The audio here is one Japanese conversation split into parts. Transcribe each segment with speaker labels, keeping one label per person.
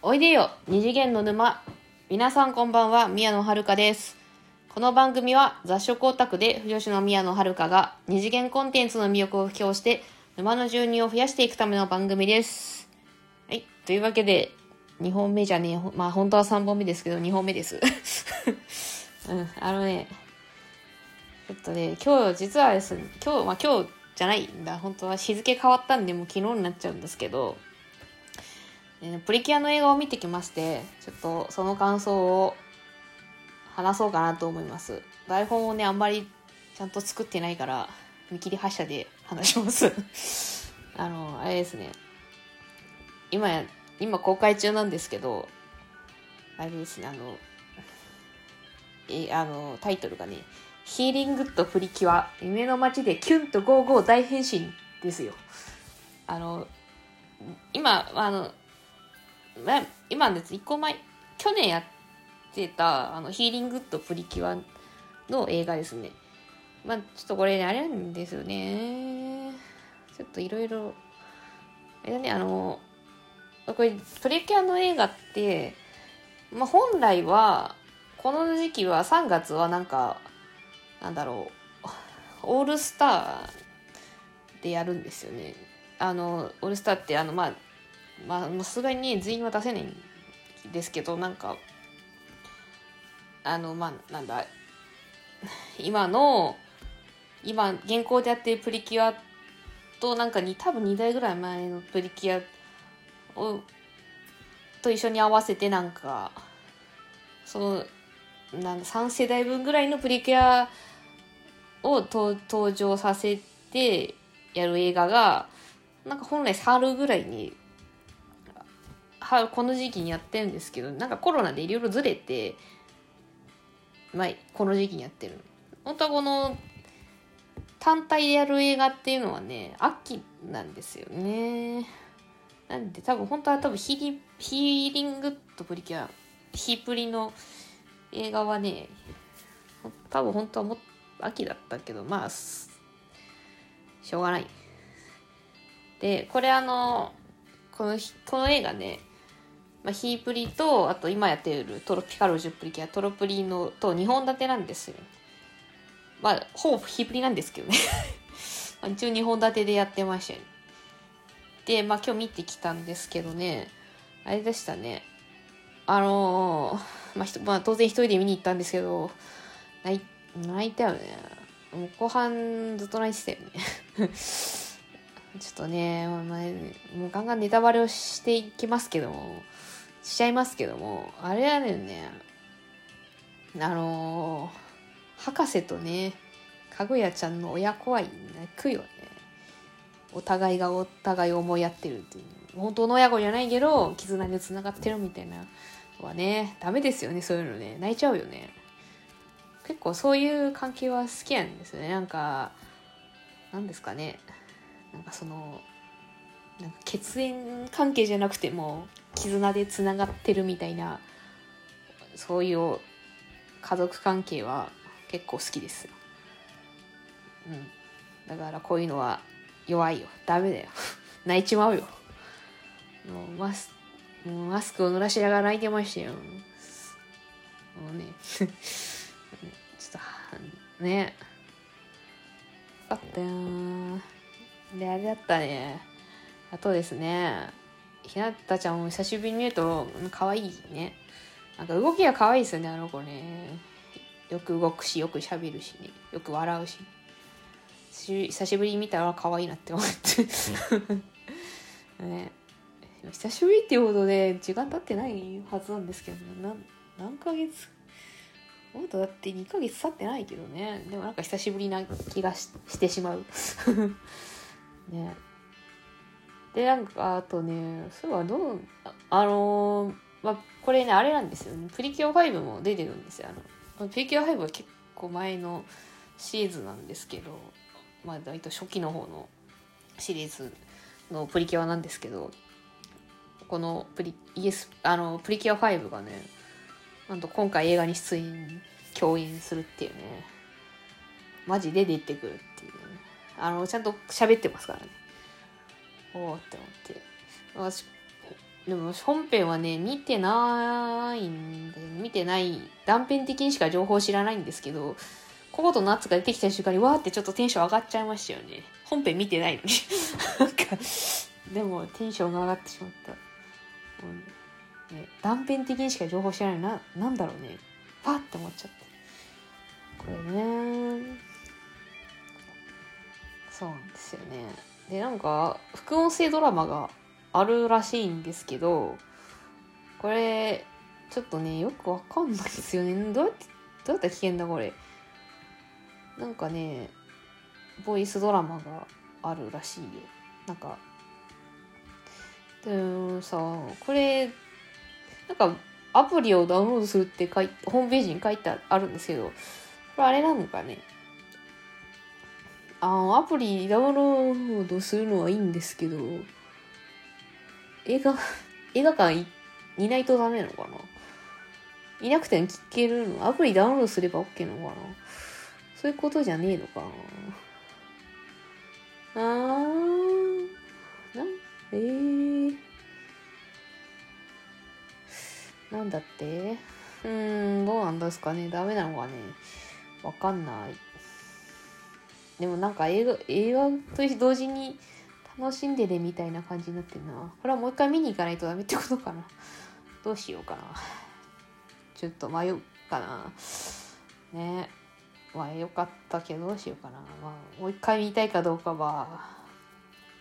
Speaker 1: おいでよ二次元の沼。皆さんこんばんは宮野遥です。この番組は雑食オタクで不女子の宮野遥が二次元コンテンツの魅力を布教して沼の住人を増やしていくための番組です。はいというわけで2本目じゃねえまあ本当は3本目ですけど2本目です。うんあのねちょっとね今日実はですね今日まあ今日じゃないんだ。本当は日付変わったんでもう昨日になっちゃうんですけどえープリキュアの映画を見てきましてちょっとその感想を話そうかなと思います。台本をねあんまりちゃんと作ってないから見切り発車で話します。あのあれですね。今や今公開中なんですけどあれですねあのえあのタイトルがね「ヒーリングとプリキュア。夢の街でキュンとゴーゴー大変身」ですよ。あの今あのま今です1個前去年やってたあのヒーリングとプリキュアの映画ですね。まあちょっとこれねあれなんですよね。ちょっといろいろあれだねあのこれプリキュアの映画って、まあ、本来はこの時期は3月はなんかなんだろうオールスターでやるんですよね。あのオールスターってあのまあまあさすがに全員は出せないんですけどなんかあのまあなんだ今の今現行でやってるプリキュアとなんかに多分2代ぐらい前のプリキュアをと一緒に合わせてなんかそのなんだ3世代分ぐらいのプリキュアをと登場させてやる映画がなんか本来春ぐらいに春この時期にやってるんですけどなんかコロナでいろいろずれて、まあ、この時期にやってる本当はこの単体でやる映画っていうのはね秋なんですよね。なんで多分本当は多分ヒリヒーリングとプリキュアヒープリの映画はね多分本当はも秋だったけどまあしょうがない。でこれあのこのこの映画ね、まあ、ヒープリとあと今やっているトロピカルジュプリキュアトロプリのと2本立てなんですよ。まあほぼヒープリなんですけどね。一応2本立てでやってましたよでまあ今日見てきたんですけどね。あれでしたね。あのーまあ、まあ当然一人で見に行ったんですけど泣い泣いたよね。もう後半ずっと泣いてたよね。ちょっとね、もうガンガンネタバレをしていきますけども、しちゃいますけども、あれはねんね、あのー博士とね、かぐやちゃんの親子愛泣くよね。お互いがお互いを思いやってるっていう。本当の親子じゃないけど、絆で繋がってるみたいなはね、ダメですよね、そういうのね。泣いちゃうよね。結構そういう関係は好きなんですよね。なんか、なんですかね。なんかそのなんか血縁関係じゃなくても絆でつながってるみたいなそういう家族関係は結構好きです、うん、だからこういうのは弱いよ。ダメだよ。泣いちまうよ。もうマスもうマスクを濡らしながら泣いてましたよ。もうね。ちょっとね。よかったよで、あれだったね。あとですね、ひなたちゃんを久しぶりに見ると、うん可愛いね。なんか動きが可愛いですよね、あの子ね。よく動くし、よく喋るしね。よく笑うし。し久しぶりに見たら可愛いなって思って。ね。久しぶりっていうほどで、時間経ってないはずなんですけどね。なん何ヶ月もっとだって2ヶ月経ってないけどね。でもなんか久しぶりな気がししてしまう。ね。でなんかあとねそういえばどうあのーまあこれねあれなんですよね。プリキュア5も出てるんですよ。あのプリキュア5は結構前のシリーズなんですけどまあ大体初期の方のシリーズのプリキュアなんですけどこのプリイエスあのプリキュア5がねなんと今回映画に出演共演するっていうねマジで出てくるっていうあのちゃんと喋ってますからねおおって思って私でも本編はね、見てないんで、見てない、断片的にしか情報知らないんですけど、ココとナッツが出てきた瞬間にわーってちょっとテンション上がっちゃいましたよね。本編見てないのに。なんか、でもテンションが上がってしまった。うんね、断片的にしか情報知らないな、なんだろうね。パッて思っちゃって。これね。そうなんですよね。で、なんか、副音声ドラマがあるらしいんですけど、これ、ちょっとね、よくわかんないですよね。どうやって、どうやったら聞けんだ、これ。なんかね、ボイスドラマがあるらしいよ。なんか、でもさ、これ、なんか、アプリをダウンロードするって書いホームページに書いてあるんですけど、これあれなのかね。あ、アプリダウンロードするのはいいんですけど、映画、映画館いいないとダメなのかな？いなくても聞けるの？アプリダウンロードすれば OK なのかな？そういうことじゃねえのかな？あー、な、えー、なんだって？うーん、どうなんですかね？ダメなのかね？わかんない。でもなんか映画、映画と同時に楽しんでねみたいな感じになってるな。これはもう一回見に行かないとダメってことかな。どうしようかな。ちょっと迷うかな。ねまあよかったけどどうしようかな。まあもう一回見たいかどうかは、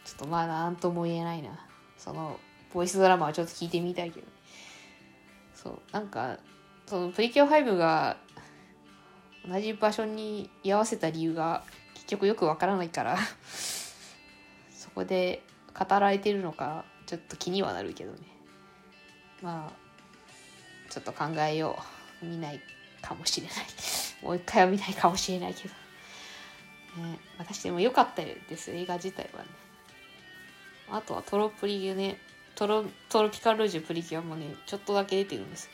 Speaker 1: ちょっとまあなんとも言えないな。その、ボイスドラマはちょっと聞いてみたいけど。そう、なんか、そのプリキュア5が同じ場所に居合わせた理由が局よくわからないから。そこで語られてるのかちょっと気にはなるけどね。まあちょっと考えよう。見ないかもしれない。もう一回は見ないかもしれないけど、ね、私でも良かったです映画自体はね。あとはトロプリねトロトロピカルージュプリキュアもねちょっとだけ出てるんです。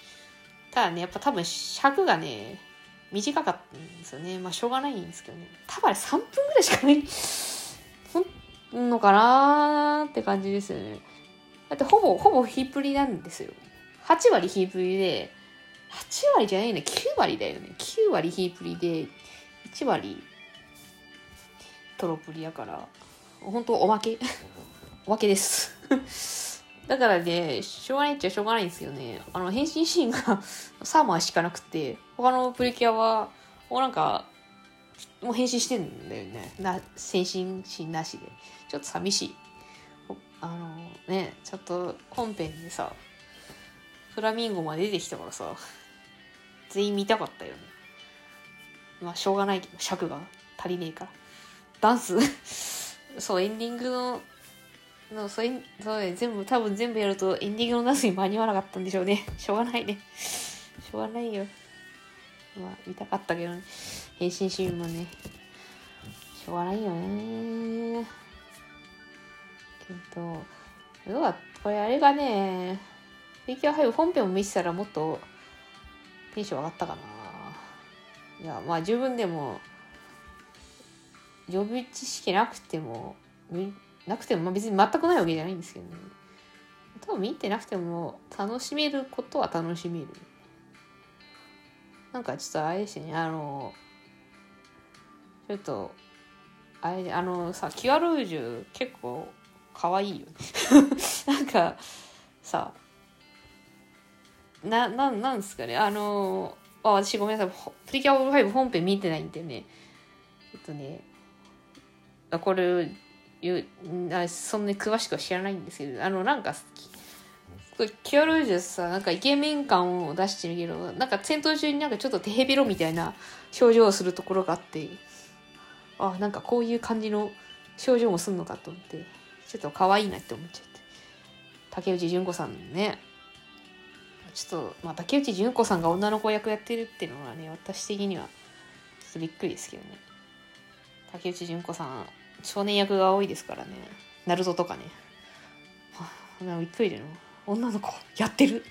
Speaker 1: ただねやっぱ多分尺がね短かったんですよね。まあ、しょうがないんですけどね。多分あれ3分ぐらいしかないほんのかなーって感じですよね。だってほぼ、ほぼヒープリなんですよ。8割ヒープリで、8割じゃないね。9割だよね。9割ヒープリで、1割トロプリやから、本当おまけ？おまけです。だからね、しょうがないっちゃしょうがないんですよね。あの、変身シーンがサーマーしかなくて、他のプリキュアは、もうなんか、もう変身してんだよね。な、変身シーンなしで。ちょっと寂しい。あのね、ちょっと本編でさ、フラミンゴまで出てきたからさ、全員見たかったよね。まあ、しょうがないけど、尺が足りねえから。ダンス そう、エンディングののそれそうね。全部多分全部やるとエンディングのダンスに間に合わなかったんでしょうね。しょうがないね。しょうがないよ。まあ見たかったけどね。変身シーンもね。しょうがないよね。けどどうだ？これあれがねプリキュア5本編を見てたらもっとテンション上がったかな。いやまあ十分でも予備知識なくてもなくても、まあ、別に全くないわけじゃないんですけどね。多分見てなくても楽しめることは楽しめる。なんかちょっとあれですね、あの、ちょっと、あれ、あのさ、キュアルージュ結構可愛いよね。なんかさ、な、な、なんですかね、あの、あ私ごめんなさい、プリキュア5本編見てないんでね、えっとね、これ、そんなに詳しくは知らないんですけどあのなんかキュアルージュさなんかイケメン感を出してるけどなんか戦闘中になんかちょっとテヘベロみたいな表情をするところがあってあなんかこういう感じの表情もすんのかと思ってちょっと可愛いなって思っちゃって。竹内純子さんね。ちょっと、まあ、竹内純子さんが女の子役やってるっていうのはね私的にはちょっとびっくりですけどね。竹内純子さん少年役が多いですからね。ナルトとかね。はあ、びっくりだよ。女の子やってるって。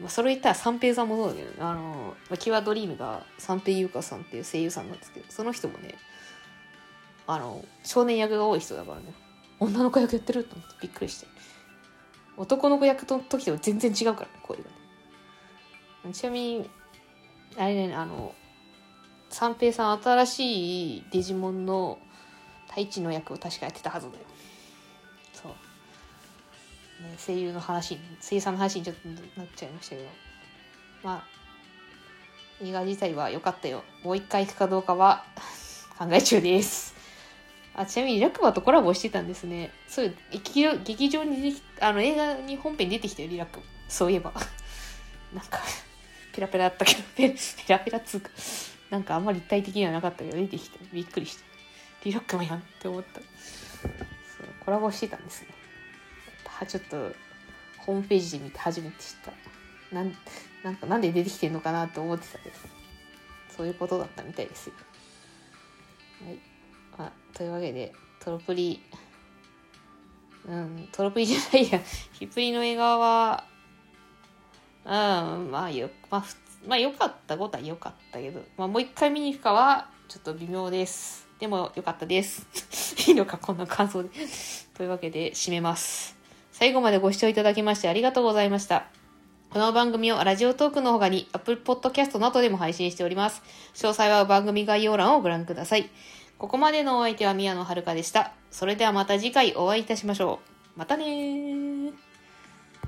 Speaker 1: まあ、それ言ったら三平さんもそうだけど、あの、まあ、キュアドリームが三平優香さんっていう声優さんなんですけど、その人もね、あの、少年役が多い人だからね、女の子役やってると思ってびっくりして。男の子役の時と全然違うからね声がねちなみにあれねあの三平さん新しいデジモンの太一の役を確かやってたはずだよそう、ね、声優の話声優さんの話にちょっとなっちゃいましたけど。まあ映画自体は良かったよ。もう一回行くかどうかは 考え中です。あちなみにラクマとコラボしてたんですね。そう劇場劇場に出てきあの映画に本編出てきたよリラック。そういえば。なんかペラペラだったけどペラペラっつうか。なんかあんまり立体的にはなかったけど出てきてびっくりした。リラックマやんって思った。そうコラボしてたんですね。ちょっとホームページで見て初めて知った。なんなんかなんで出てきてんのかなと思ってたけど。そういうことだったみたいですよ。はい。あ、というわけでトロプリうんトロプリじゃないや。ヒプリの映画はうんまあよまあふつまあ良かったことは良かったけど、まあ、もう一回見に行くかはちょっと微妙です。でも良かったです いいのかこんな感想でというわけで締めます最後までご視聴いただきましてありがとうございましたこの番組をラジオトークの他に Apple Podcast などでも配信しております。詳細は番組概要欄をご覧ください。ここまでのお相手は宮野遥でした。それではまた次回お会いいたしましょう。またねー。